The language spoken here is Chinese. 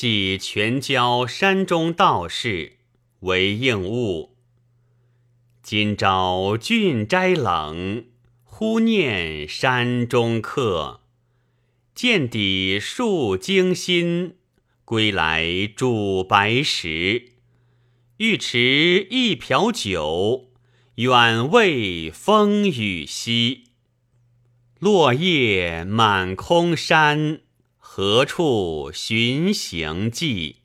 即全交山中道士为应物。今朝郡斋冷，忽念山中客。见底数惊心，归来煮白食。欲持一瓢酒，远慰风雨夕。落叶满空山，何处寻行迹？